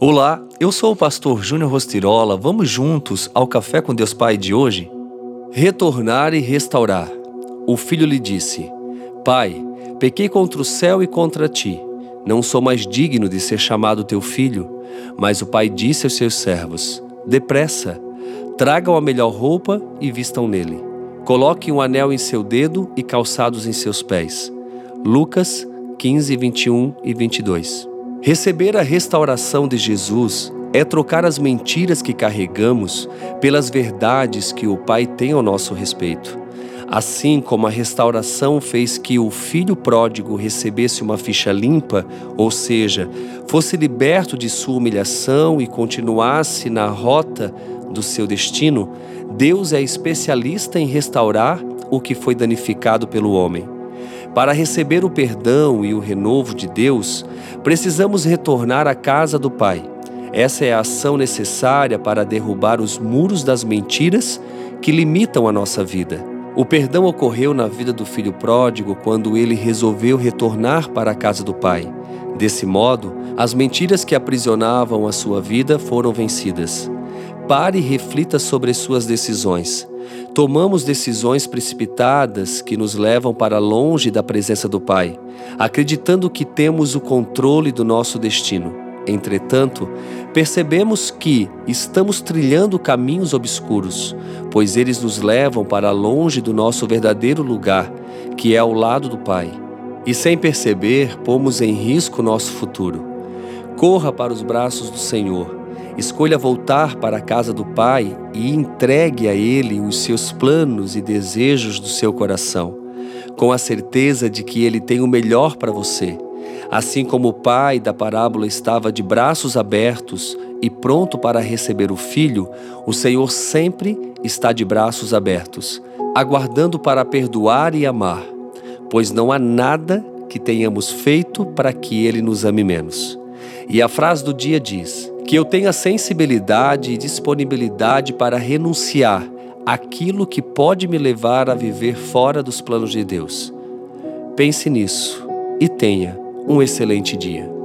Olá, eu sou o pastor Júnior Rostirola. Vamos juntos ao Café com Deus Pai de hoje? Retornar e restaurar. O filho lhe disse: Pai, pequei contra o céu e contra ti. Não sou mais digno de ser chamado teu filho. Mas o pai disse aos seus servos: Depressa, tragam a melhor roupa e vistam nele. Coloquem um anel em seu dedo e calçados em seus pés. Lucas 15, 21 e 22. Receber a restauração de Jesus é trocar as mentiras que carregamos pelas verdades que o Pai tem ao nosso respeito. Assim como a restauração fez que o filho pródigo recebesse uma ficha limpa, ou seja, fosse liberto de sua humilhação e continuasse na rota do seu destino, Deus é especialista em restaurar o que foi danificado pelo homem. Para receber o perdão e o renovo de Deus, precisamos retornar à casa do Pai. Essa é a ação necessária para derrubar os muros das mentiras que limitam a nossa vida. O perdão ocorreu na vida do filho pródigo quando ele resolveu retornar para a casa do Pai. Desse modo, as mentiras que aprisionavam a sua vida foram vencidas. Pare e reflita sobre suas decisões. Tomamos decisões precipitadas que nos levam para longe da presença do Pai, acreditando que temos o controle do nosso destino. Entretanto, percebemos que estamos trilhando caminhos obscuros, pois eles nos levam para longe do nosso verdadeiro lugar, que é ao lado do Pai. E sem perceber, pomos em risco nosso futuro. Corra para os braços do Senhor Escolha voltar para a casa do Pai e entregue a Ele os seus planos e desejos do seu coração, com a certeza de que Ele tem o melhor para você. Assim como o pai da parábola estava de braços abertos e pronto para receber o filho, o Senhor sempre está de braços abertos, aguardando para perdoar e amar, pois não há nada que tenhamos feito para que Ele nos ame menos. E a frase do dia diz: que eu tenha sensibilidade e disponibilidade para renunciar aquilo que pode me levar a viver fora dos planos de Deus. Pense nisso e tenha um excelente dia.